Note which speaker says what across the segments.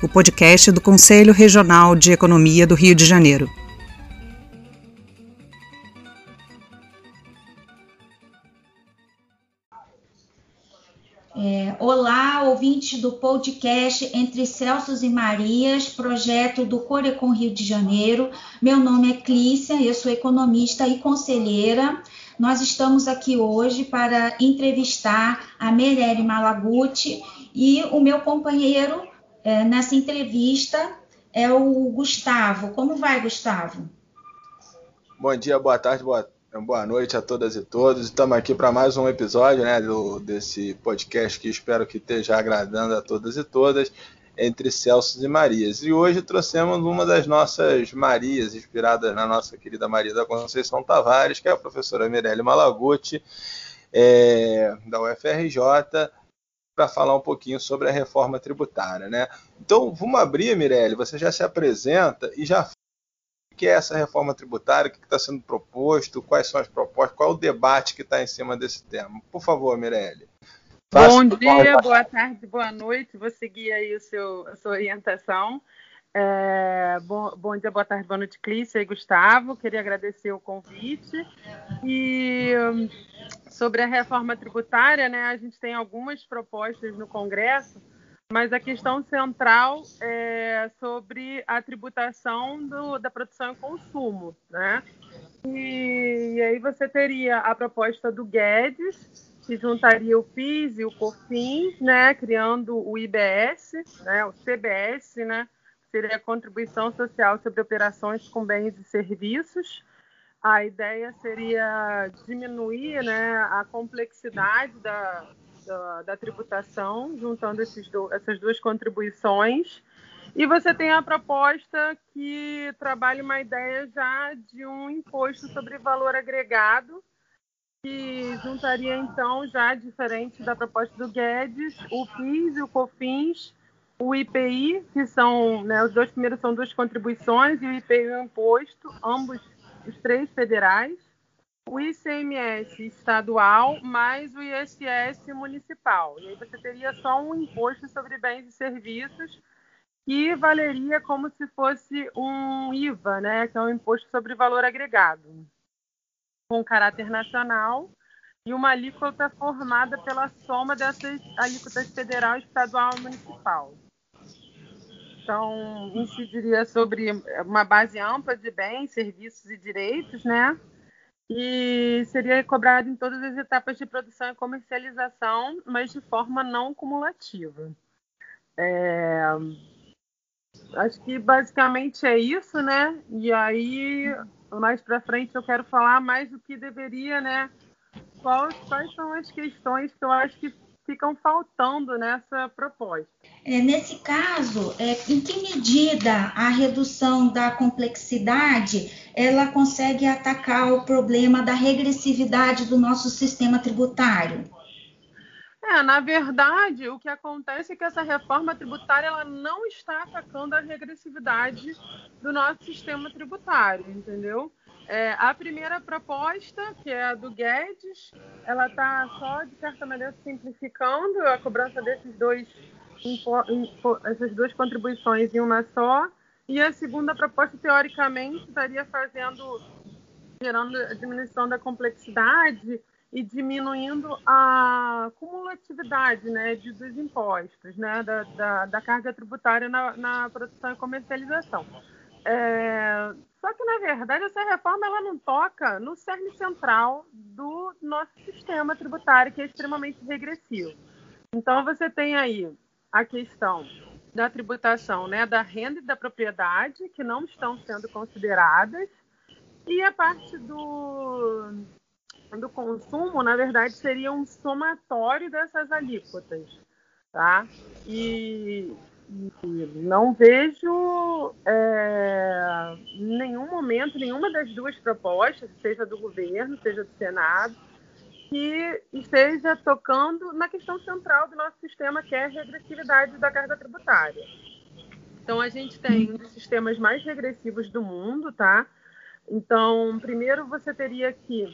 Speaker 1: o podcast do Conselho Regional de Economia do Rio de Janeiro.
Speaker 2: É, olá, ouvintes do podcast Entre Celsos e Marias, projeto do Corecon Rio de Janeiro. Meu nome é Clícia, eu sou economista e conselheira. Nós estamos aqui hoje para entrevistar a Merere Malaguti e o meu companheiro é, nessa entrevista é o Gustavo. Como vai, Gustavo?
Speaker 3: Bom dia, boa tarde, boa Boa noite a todas e todos. Estamos aqui para mais um episódio né, do, desse podcast que espero que esteja agradando a todas e todas, entre Celso e Marias. E hoje trouxemos uma das nossas Marias, inspirada na nossa querida Maria da Conceição Tavares, que é a professora Mirelle Malaguti, é, da UFRJ, para falar um pouquinho sobre a reforma tributária. Né? Então, vamos abrir, Mirelle, você já se apresenta e já que é essa reforma tributária, o que está sendo proposto, quais são as propostas, qual é o debate que está em cima desse tema. Por favor, Mirelle.
Speaker 4: Bom dia, boa tarde, boa noite. Vou seguir aí o seu, a sua orientação. É, bom, bom, dia, boa tarde, boa noite, Clícia e Gustavo. Queria agradecer o convite. E hum, sobre a reforma tributária, né, a gente tem algumas propostas no Congresso mas a questão central é sobre a tributação do, da produção e consumo, né? E, e, aí você teria a proposta do Guedes, que juntaria o PIS e o COFINS, né? Criando o IBS, né? O CBS, né? Seria a contribuição social sobre operações com bens e serviços. A ideia seria diminuir, né? A complexidade da da, da tributação, juntando do, essas duas contribuições. E você tem a proposta que trabalha uma ideia já de um imposto sobre valor agregado, que juntaria então, já diferente da proposta do Guedes, o PIS e o COFINS, o IPI, que são, né, os dois primeiros são duas contribuições, e o IPI é um imposto, ambos os três federais o ICMS estadual mais o ISS municipal. E aí você teria só um imposto sobre bens e serviços que valeria como se fosse um IVA, né, que é um imposto sobre valor agregado, com caráter nacional e uma alíquota formada pela soma dessas alíquotas federal, estadual e municipal. Então, incidiria sobre uma base ampla de bens, serviços e direitos, né? e seria cobrado em todas as etapas de produção e comercialização, mas de forma não cumulativa. É... Acho que basicamente é isso, né? E aí, mais para frente, eu quero falar mais do que deveria, né? Quais, quais são as questões que eu acho que ficam faltando nessa proposta.
Speaker 2: É, nesse caso, é, em que medida a redução da complexidade ela consegue atacar o problema da regressividade do nosso sistema tributário?
Speaker 4: É, na verdade, o que acontece é que essa reforma tributária ela não está atacando a regressividade do nosso sistema tributário, entendeu? É, a primeira proposta, que é a do Guedes, ela está só, de certa maneira, simplificando a cobrança desses dois, essas duas contribuições em uma só. E a segunda proposta, teoricamente, estaria fazendo, gerando a diminuição da complexidade e diminuindo a cumulatividade né, de, dos impostos, né, da, da, da carga tributária na, na produção e comercialização. É, só que, na verdade, essa reforma ela não toca no cerne central do nosso sistema tributário, que é extremamente regressivo. Então, você tem aí a questão da tributação né, da renda e da propriedade, que não estão sendo consideradas, e a parte do, do consumo, na verdade, seria um somatório dessas alíquotas. Tá? E, e não vejo é, nenhum momento, nenhuma das duas propostas, seja do governo, seja do Senado, que esteja tocando na questão central do nosso sistema, que é a regressividade da carga tributária. Então, a gente tem um dos sistemas mais regressivos do mundo, tá? Então, primeiro você teria que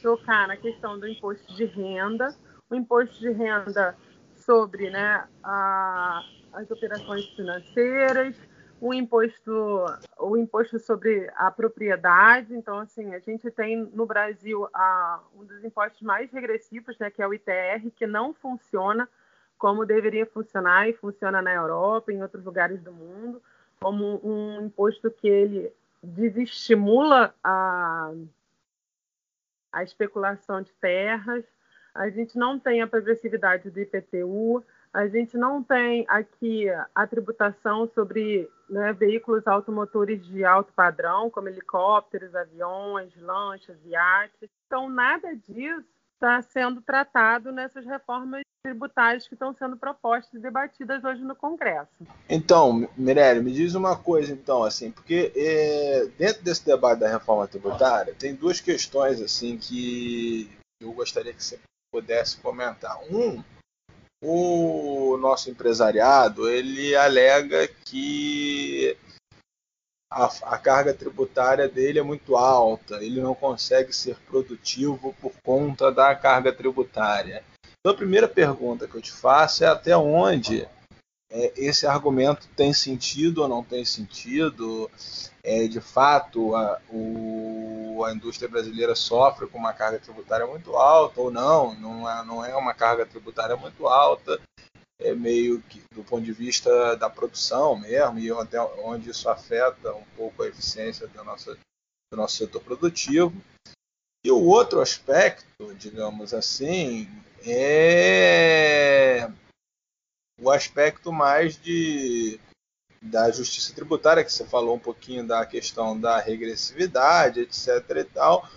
Speaker 4: tocar na questão do imposto de renda, o imposto de renda sobre né, a, as operações financeiras, o imposto, o imposto sobre a propriedade. Então, assim, a gente tem no Brasil a, um dos impostos mais regressivos, né, que é o ITR, que não funciona como deveria funcionar e funciona na Europa, em outros lugares do mundo, como um imposto que ele desestimula a, a especulação de terras. A gente não tem a progressividade do IPTU, a gente não tem aqui a tributação sobre né, veículos automotores de alto padrão, como helicópteros, aviões, lanchas, iates. Então, nada disso está sendo tratado nessas reformas tributárias que estão sendo propostas e debatidas hoje no Congresso.
Speaker 3: Então, Mirelle, me diz uma coisa, então, assim, porque é, dentro desse debate da reforma tributária tem duas questões assim que eu gostaria que você pudesse comentar. Um o nosso empresariado ele alega que a, a, carga tributária dele é muito alta, ele não consegue ser produtivo por conta da carga tributária. Então, a primeira pergunta que eu te faço é até onde é, esse argumento tem sentido ou não tem sentido? É, de fato, a, o, a indústria brasileira sofre com uma carga tributária muito alta ou não? Não é, não é uma carga tributária muito alta, é meio que do ponto de vista da produção mesmo, e até onde isso afeta um pouco a eficiência do nosso, do nosso setor produtivo. E o outro aspecto, digamos assim, é o aspecto mais de da justiça tributária, que você falou um pouquinho da questão da regressividade, etc. e tal,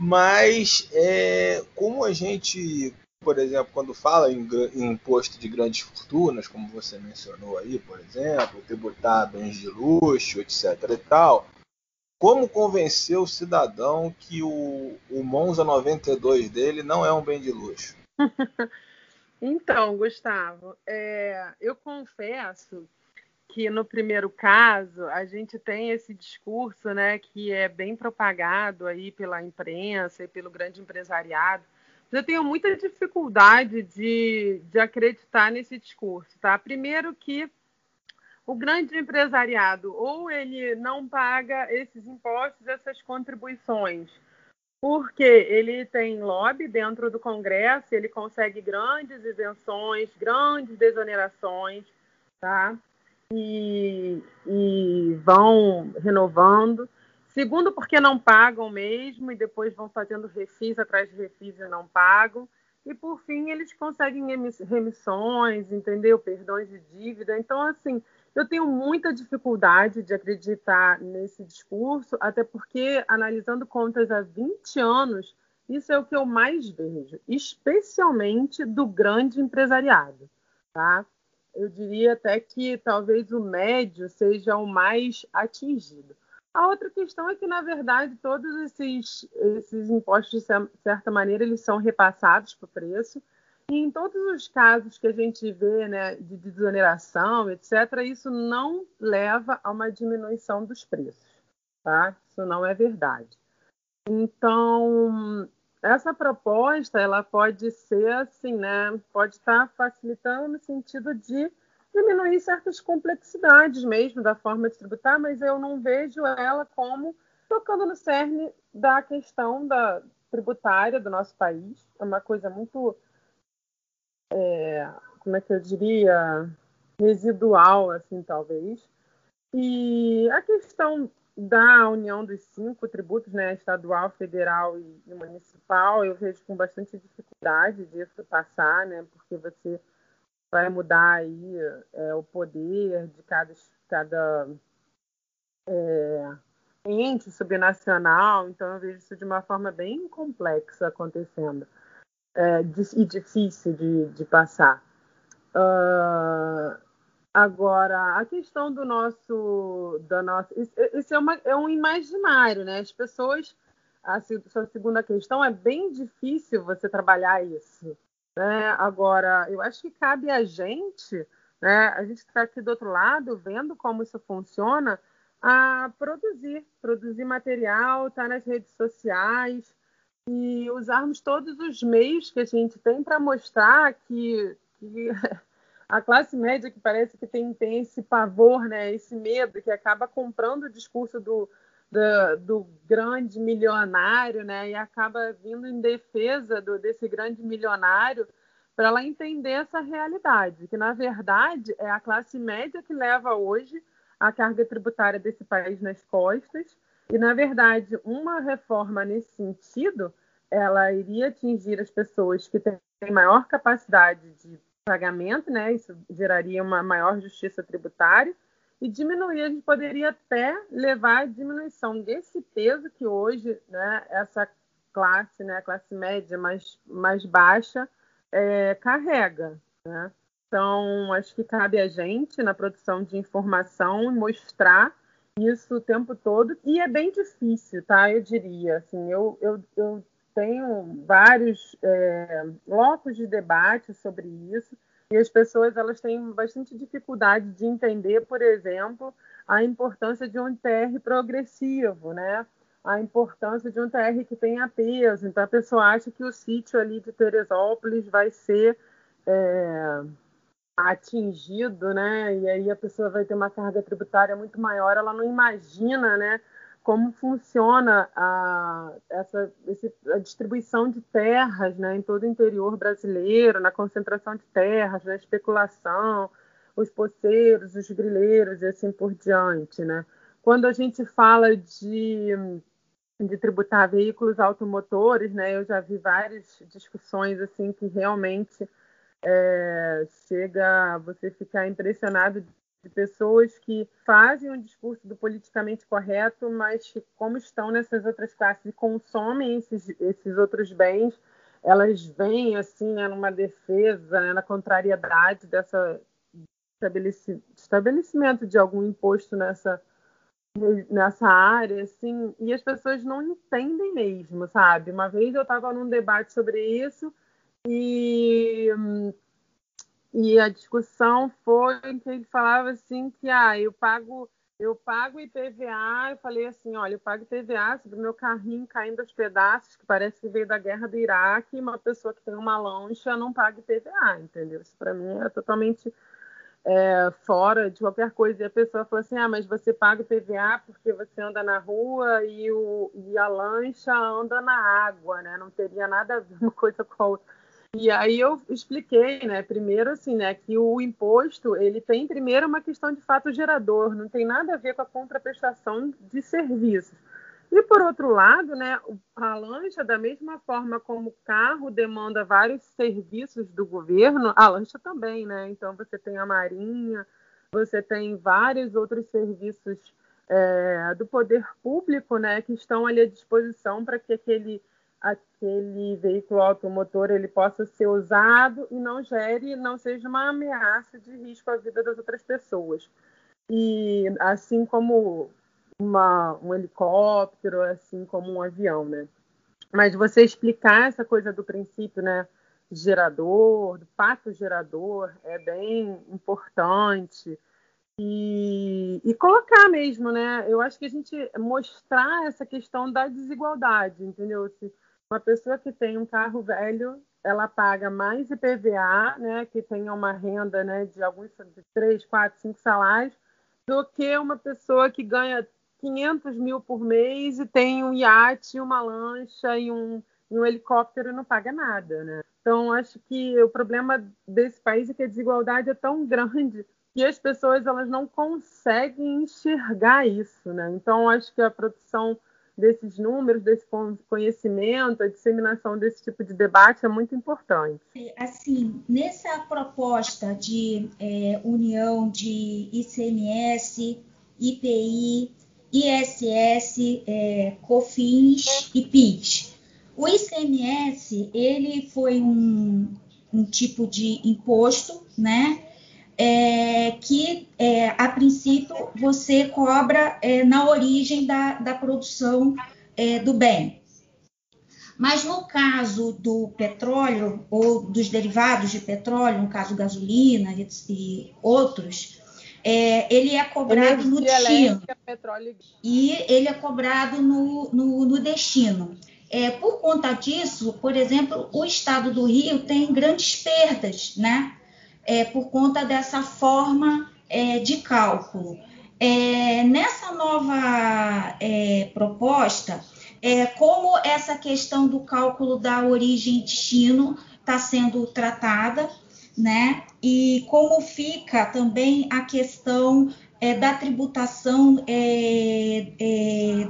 Speaker 3: mas é, como a gente, por exemplo, quando fala em, em, imposto de grandes fortunas, como você mencionou aí, por exemplo, tributar bens de luxo, etc. e tal, como convencer o cidadão que o, o Monza 92 dele não é um bem de luxo?
Speaker 4: Então, Gustavo, é, eu confesso que no primeiro caso a gente tem esse discurso, né, que é bem propagado aí pela imprensa e pelo grande empresariado. Eu tenho muita dificuldade de, de acreditar nesse discurso, tá? Primeiro que o grande empresariado ou ele não paga esses impostos, essas contribuições, porque ele tem lobby dentro do Congresso, ele consegue grandes isenções, grandes desonerações, tá? E, e vão renovando. Segundo, porque não pagam mesmo e depois vão fazendo refis atrás de refis e não pagam. E por fim, eles conseguem remissões, entendeu? Perdões de dívida. Então, assim, eu tenho muita dificuldade de acreditar nesse discurso, até porque, analisando contas há 20 anos, isso é o que eu mais vejo, especialmente do grande empresariado. Tá? Eu diria até que talvez o médio seja o mais atingido. A outra questão é que, na verdade, todos esses, esses impostos, de certa maneira, eles são repassados para o preço e em todos os casos que a gente vê né, de desoneração, etc., isso não leva a uma diminuição dos preços. Tá? Isso não é verdade. Então, essa proposta ela pode ser assim, né? Pode estar facilitando no sentido de diminuir certas complexidades mesmo da forma de tributar, mas eu não vejo ela como tocando no cerne da questão da tributária do nosso país. É uma coisa muito é, como é que eu diria, residual, assim, talvez. E a questão da união dos cinco tributos, né, estadual, federal e, municipal, eu vejo com bastante dificuldade disso passar, né, porque você vai mudar aí é, o poder de cada, cada é, ente subnacional, então eu vejo isso de uma forma bem complexa acontecendo é, e difícil de, de passar. Uh, Agora, a questão do nosso. Da nossa, isso é, uma, é um imaginário, né? As pessoas. A sua segunda questão é bem difícil você trabalhar isso. Né? Agora, eu acho que cabe a gente, né? A gente está aqui do outro lado, vendo como isso funciona, a produzir, produzir material, estar tá nas redes sociais e usarmos todos os meios que a gente tem para mostrar que, que a classe média que parece que tem, tem esse pavor, né, esse medo, que acaba comprando o discurso do, do, do grande milionário, né, e acaba vindo em defesa do, desse grande milionário para ela entender essa realidade, que na verdade é a classe média que leva hoje a carga tributária desse país nas costas, e na verdade uma reforma nesse sentido, ela iria atingir as pessoas que têm maior capacidade de pagamento, né? Isso geraria uma maior justiça tributária e diminuir, a gente poderia até levar a diminuição desse peso que hoje, né, essa classe, né, classe média mais, mais baixa, é, carrega, né? Então, acho que cabe a gente, na produção de informação, mostrar isso o tempo todo, e é bem difícil, tá? Eu diria, assim, eu, eu, eu tenho vários é, blocos de debate sobre isso e as pessoas elas têm bastante dificuldade de entender, por exemplo, a importância de um TR progressivo, né? A importância de um TR que tenha peso. Então a pessoa acha que o sítio ali de Teresópolis vai ser é, atingido, né? E aí a pessoa vai ter uma carga tributária muito maior. Ela não imagina, né? Como funciona a, essa, esse, a distribuição de terras né, em todo o interior brasileiro, na concentração de terras, na especulação, os poceiros, os grileiros e assim por diante. Né? Quando a gente fala de, de tributar veículos automotores, né, eu já vi várias discussões assim que realmente é, chega você ficar impressionado de pessoas que fazem um discurso do politicamente correto, mas que, como estão nessas outras classes e consomem esses, esses outros bens, elas vêm assim, né, numa defesa, né, na contrariedade dessa estabelecimento de algum imposto nessa nessa área, assim, e as pessoas não entendem mesmo, sabe? Uma vez eu estava num debate sobre isso e hum, e a discussão foi que ele falava assim que ah, eu pago eu pago IPVA, eu falei assim, olha, eu pago IPVA sobre o meu carrinho caindo aos pedaços, que parece que veio da guerra do Iraque, uma pessoa que tem uma lancha não paga IPVA, entendeu? Isso para mim é totalmente é, fora de qualquer coisa. E a pessoa falou assim, ah, mas você paga IPVA porque você anda na rua e, o, e a lancha anda na água, né? Não teria nada a ver uma coisa com a outra. E aí eu expliquei, né, primeiro assim, né, que o imposto, ele tem primeiro uma questão de fato gerador, não tem nada a ver com a contraprestação de serviços. E por outro lado, né, a lancha, da mesma forma como o carro demanda vários serviços do governo, a lancha também, né? Então você tem a marinha, você tem vários outros serviços é, do poder público, né, que estão ali à disposição para que aquele aquele veículo automotor ele possa ser usado e não gere, não seja uma ameaça de risco à vida das outras pessoas. E assim como uma, um helicóptero, assim como um avião, né? Mas você explicar essa coisa do princípio, né, gerador, do pato gerador, é bem importante. E, e, colocar mesmo, né? Eu acho que a gente mostrar essa questão da desigualdade, entendeu? Se, uma pessoa que tem um carro velho, ela paga mais IPVA, né, que tenha uma renda né, de alguns de 3, 4, 5 salários, do que uma pessoa que ganha 500 mil por mês e tem um iate, uma lancha e um, um helicóptero e não paga nada. Né? Então, acho que o problema desse país é que a desigualdade é tão grande que as pessoas elas não conseguem enxergar isso. Né? Então, acho que a produção desses números, desse conhecimento, a disseminação desse tipo de debate é muito importante.
Speaker 2: Assim, nessa proposta de é, união de ICMS, IPI, ISS, é, COFINS e PIS, o ICMS ele foi um, um tipo de imposto, né? É, que é, a princípio você cobra é, na origem da, da produção é, do bem. Mas no caso do petróleo ou dos derivados de petróleo, no caso gasolina e, e outros, é, ele é cobrado Energia no destino. E ele é cobrado no, no, no destino. É, por conta disso, por exemplo, o estado do Rio tem grandes perdas, né? É, por conta dessa forma é, de cálculo. É, nessa nova é, proposta, é, como essa questão do cálculo da origem destino está sendo tratada, né? E como fica também a questão é, da tributação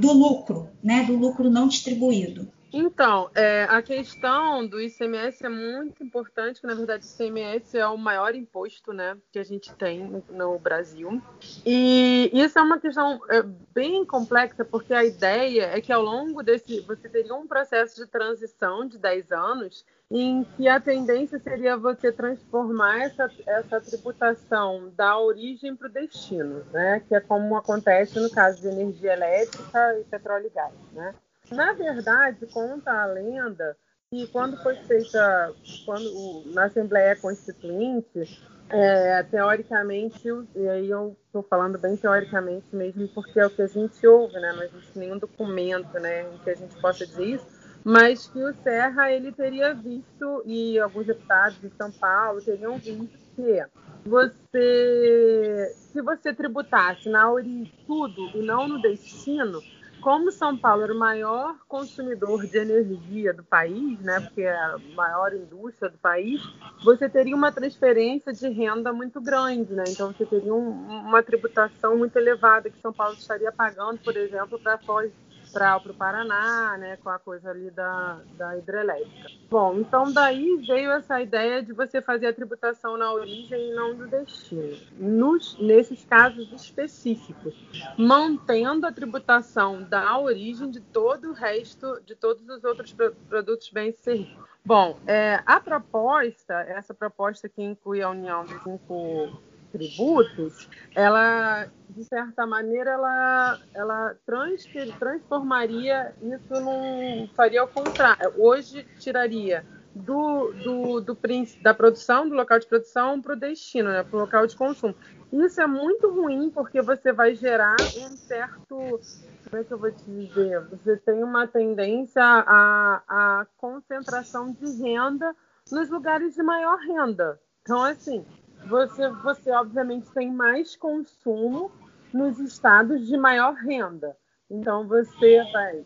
Speaker 2: do lucro, né, do lucro não distribuído.
Speaker 4: Então, é, a questão do ICMS é muito importante, que na verdade o ICMS é o maior imposto né, que a gente tem no, no Brasil. E isso é uma questão é, bem complexa, porque a ideia é que ao longo desse. Você teria um processo de transição de 10 anos em que a tendência seria você transformar essa, essa tributação da origem para o destino, né? que é como acontece no caso de energia elétrica e petróleo e gás. Né? Na verdade, conta a lenda que quando foi feita, quando, na Assembleia Constituinte, é, teoricamente, e aí eu estou falando bem teoricamente mesmo, porque é o que a gente ouve, né? não existe nenhum documento né, em que a gente possa dizer isso, mas que o Serra ele teria visto, e alguns deputados de São Paulo teriam visto que você, se você tributasse na origem tudo e não no destino, como São Paulo era o maior consumidor de energia do país, né, porque é a maior indústria do país, você teria uma transferência de renda muito grande, né? Então você teria um, uma tributação muito elevada que São Paulo estaria pagando, por exemplo, para Foz para o Paraná, né, com a coisa ali da, da hidrelétrica. Bom, então daí veio essa ideia de você fazer a tributação na origem e não no destino, nos, nesses casos específicos, mantendo a tributação da origem de todo o resto, de todos os outros produtos bem servidos. Bom, é, a proposta, essa proposta que inclui a união dos cinco tributos, ela, de certa maneira, ela, ela transfer, transformaria isso num. faria o contrário. Hoje tiraria do, do, do, da produção, do local de produção, para o destino, né, para o local de consumo. Isso é muito ruim porque você vai gerar um certo. Como é que eu vou te dizer? Você tem uma tendência à, à concentração de renda nos lugares de maior renda. Então, assim, você, você obviamente tem mais consumo nos estados de maior renda. Então você vai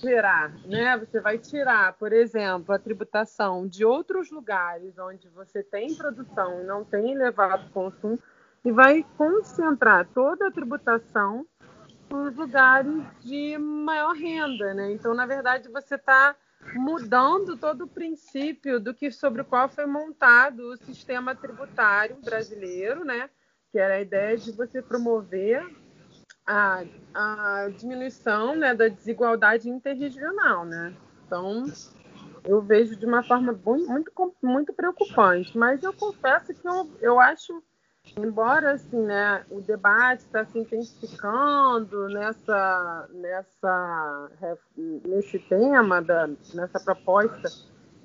Speaker 4: tirar, né? Você vai tirar, por exemplo, a tributação de outros lugares onde você tem produção e não tem elevado consumo e vai concentrar toda a tributação nos lugares de maior renda, né? Então, na verdade, você está mudando todo o princípio do que sobre o qual foi montado o sistema tributário brasileiro, né? Que era a ideia de você promover a, a diminuição né, da desigualdade interregional, né? Então, eu vejo de uma forma muito, muito preocupante. Mas eu confesso que eu, eu acho embora assim, né, o debate está se intensificando nessa, nessa, nesse tema, da, nessa proposta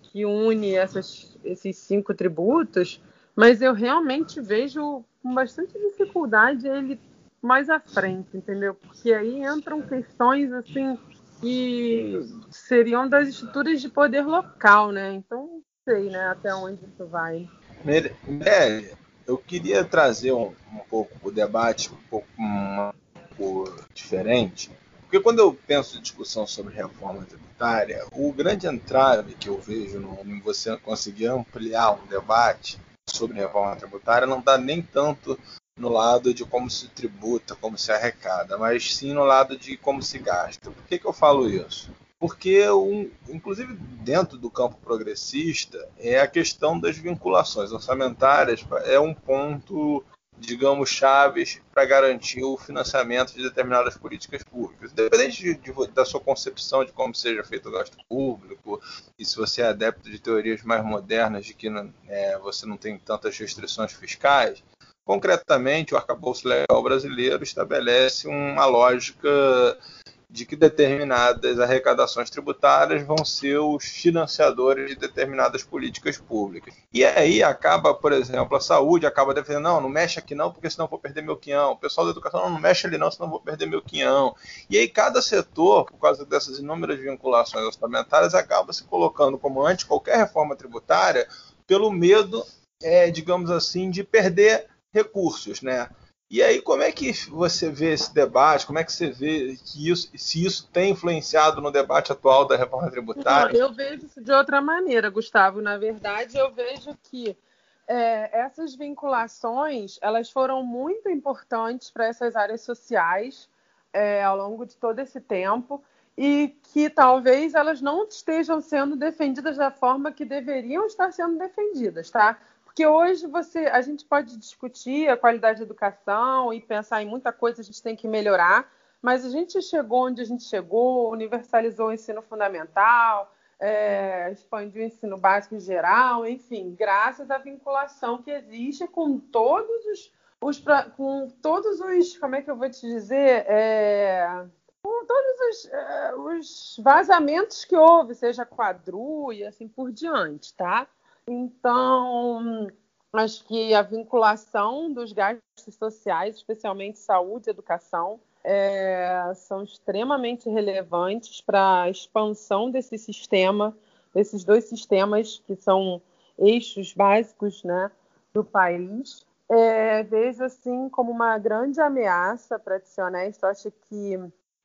Speaker 4: que une essas, esses cinco tributos, mas eu realmente vejo com bastante dificuldade ele mais à frente, entendeu? Porque aí entram questões assim que seriam das estruturas de poder local, né? Então, não sei, né, até onde isso vai.
Speaker 3: Mirelle, eu queria trazer um, um pouco o debate um pouco, um, pouco diferente, porque quando eu penso em discussão sobre reforma tributária, o grande entrave que eu vejo no, em você conseguir ampliar um debate sobre reforma tributária não está nem tanto no lado de como se tributa, como se arrecada, mas sim no lado de como se gasta. Por que, que eu falo isso? Porque, um, inclusive dentro do campo progressista, é a questão das vinculações orçamentárias é um ponto, digamos, chaves para garantir o financiamento de determinadas políticas públicas. Independente de, de, da sua concepção de como seja feito o gasto público, e se você é adepto de teorias mais modernas de que é, você não tem tantas restrições fiscais, Concretamente, o arcabouço legal brasileiro estabelece uma lógica de que determinadas arrecadações tributárias vão ser os financiadores de determinadas políticas públicas. E aí acaba, por exemplo, a saúde acaba defendendo, não, não mexe aqui não, porque senão vou perder meu quinhão. O pessoal da educação, não, não mexe ali não, senão vou perder meu quinhão. E aí cada setor, por causa dessas inúmeras vinculações orçamentárias, acaba se colocando como antes qualquer reforma tributária pelo medo, é, digamos assim, de perder recursos, né? E aí, como é que você vê esse debate? Como é que você vê que isso, se isso tem influenciado no debate atual da reforma tributária?
Speaker 4: eu vejo isso de outra maneira, Gustavo. Na verdade, eu vejo que é, essas vinculações elas foram muito importantes para essas áreas sociais é, ao longo de todo esse tempo e que talvez elas não estejam sendo defendidas da forma que deveriam estar sendo defendidas, tá? Porque hoje você, a gente pode discutir a qualidade da educação e pensar em muita coisa a gente tem que melhorar, mas a gente chegou onde a gente chegou, universalizou o ensino fundamental, é, expandiu o ensino básico em geral, enfim, graças à vinculação que existe com todos os, os com todos os, como é que eu vou te dizer, é, com todos os, é, os, vazamentos que houve, seja quadru e assim por diante, tá? Então, acho que a vinculação dos gastos sociais, especialmente saúde e educação, é, são extremamente relevantes para a expansão desse sistema, desses dois sistemas que são eixos básicos né, do país. É, vejo assim como uma grande ameaça, para ser honesto, acho que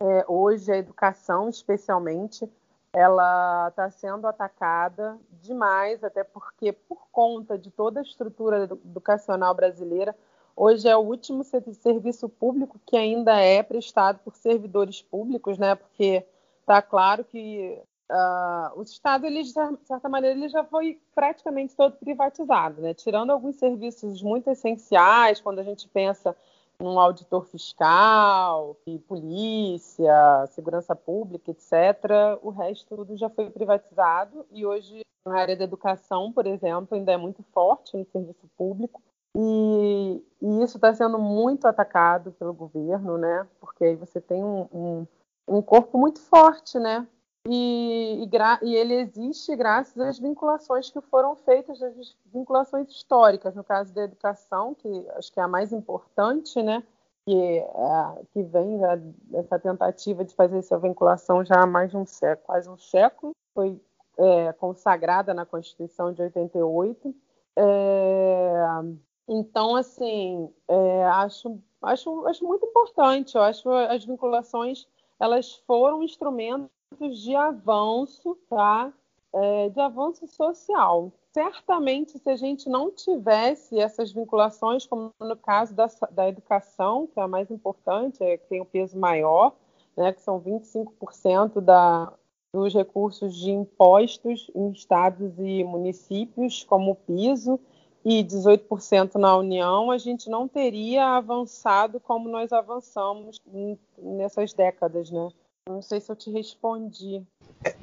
Speaker 4: é, hoje a educação, especialmente, ela está sendo atacada demais, até porque, por conta de toda a estrutura educacional brasileira, hoje é o último serviço público que ainda é prestado por servidores públicos, né? Porque está claro que uh, o Estado, ele, de certa maneira, ele já foi praticamente todo privatizado, né? Tirando alguns serviços muito essenciais, quando a gente pensa um auditor fiscal, polícia, segurança pública, etc. O resto tudo já foi privatizado e hoje a área da educação, por exemplo, ainda é muito forte no serviço público. E, e isso está sendo muito atacado pelo governo, né? Porque aí você tem um, um, um corpo muito forte, né? E, e, e, ele existe graças às vinculações que foram feitas, as vinculações históricas, no caso da educação, que acho que é a mais importante, né? Que, é, que vem dessa tentativa de fazer essa vinculação já há mais de um século, quase um século, foi é, consagrada na Constituição de 88. É, então, assim, é, acho, acho, acho muito importante, eu acho as vinculações elas foram instrumentos de avanço, tá? É, de avanço social. Certamente, se a gente não tivesse essas vinculações, como no caso da, da educação, que é a mais importante, é, que tem o um peso maior, né, que são 25% da, dos recursos de impostos em estados e municípios como piso e 18% na União, a gente não teria avançado como nós avançamos nessas décadas, né? Não sei se eu te respondi.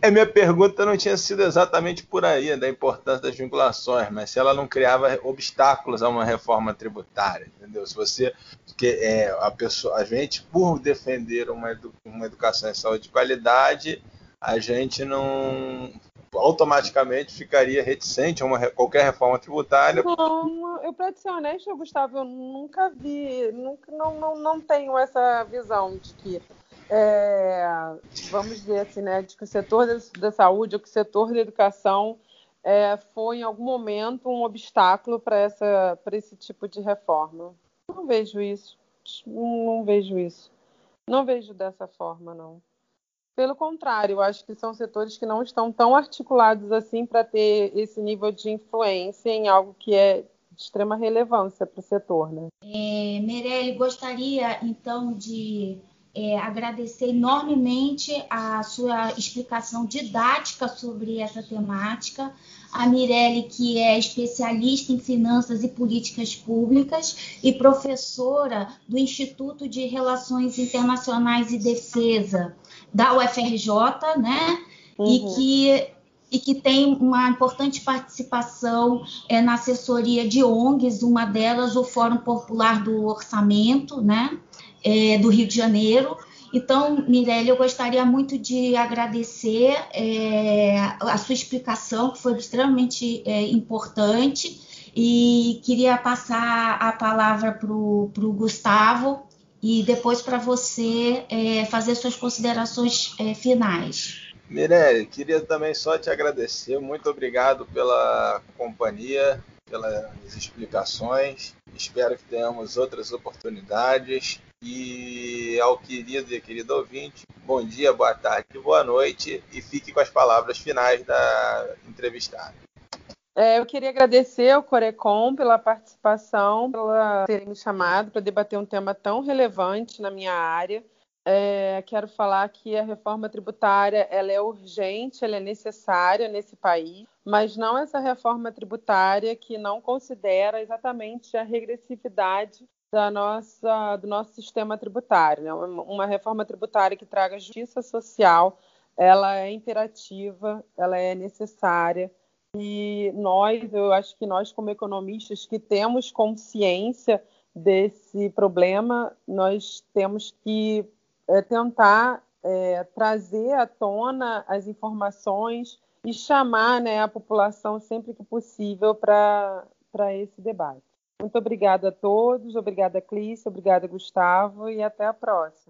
Speaker 3: É, minha pergunta não tinha sido exatamente por aí, da importância das vinculações, mas se ela não criava obstáculos a uma reforma tributária, entendeu? Se você, que é, a pessoa, a gente por defender uma, edu, uma educação em saúde de qualidade, a gente não automaticamente ficaria reticente a uma, qualquer reforma tributária.
Speaker 4: Não, eu para ser honesto, Gustavo, eu nunca vi, nunca, não, não, não tenho essa visão de que é, vamos dizer assim, né, de que o setor da, saúde ou que o setor da educação é, foi em algum momento um obstáculo para essa para esse tipo de reforma. Não vejo isso, não, vejo isso, não vejo dessa forma não. Pelo contrário, acho que são setores que não estão tão articulados assim para ter esse nível de influência em algo que é de extrema relevância para o setor. Né?
Speaker 2: É, Meirelli, gostaria então de é, agradecer enormemente a sua explicação didática sobre essa temática. A Mirelle, que é especialista em finanças e políticas públicas e professora do Instituto de Relações Internacionais e Defesa da UFRJ, né? Uhum. E que e que tem uma importante participação é, na assessoria de ONGs, uma delas o Fórum Popular do Orçamento, né, é, do Rio de Janeiro. Então, Mirelle, eu gostaria muito de agradecer é, a sua explicação, que foi extremamente é, importante, e queria passar a palavra para o Gustavo e depois para você é, fazer suas considerações é, finais.
Speaker 3: Mirelle, queria também só te agradecer. Muito obrigado pela companhia, pelas explicações. Espero que tenhamos outras oportunidades. E ao querido e querido ouvinte, bom dia, boa tarde, boa noite e fique com as palavras finais da entrevistada.
Speaker 4: É, eu queria agradecer ao Corecon pela participação, pela terem me chamado para debater um tema tão relevante na minha área. É, quero falar que a reforma tributária ela é urgente, ela é necessária nesse país, mas não essa reforma tributária que não considera exatamente a regressividade da nossa, do nosso sistema tributário. Né? Uma reforma tributária que traga justiça social, ela é imperativa, ela é necessária. E nós, eu acho que nós como economistas que temos consciência desse problema, nós temos que é, tentar é, trazer à tona as informações e chamar né, a população sempre que possível para esse debate. Muito obrigada a todos, obrigada Clícia, obrigada Gustavo e até a próxima.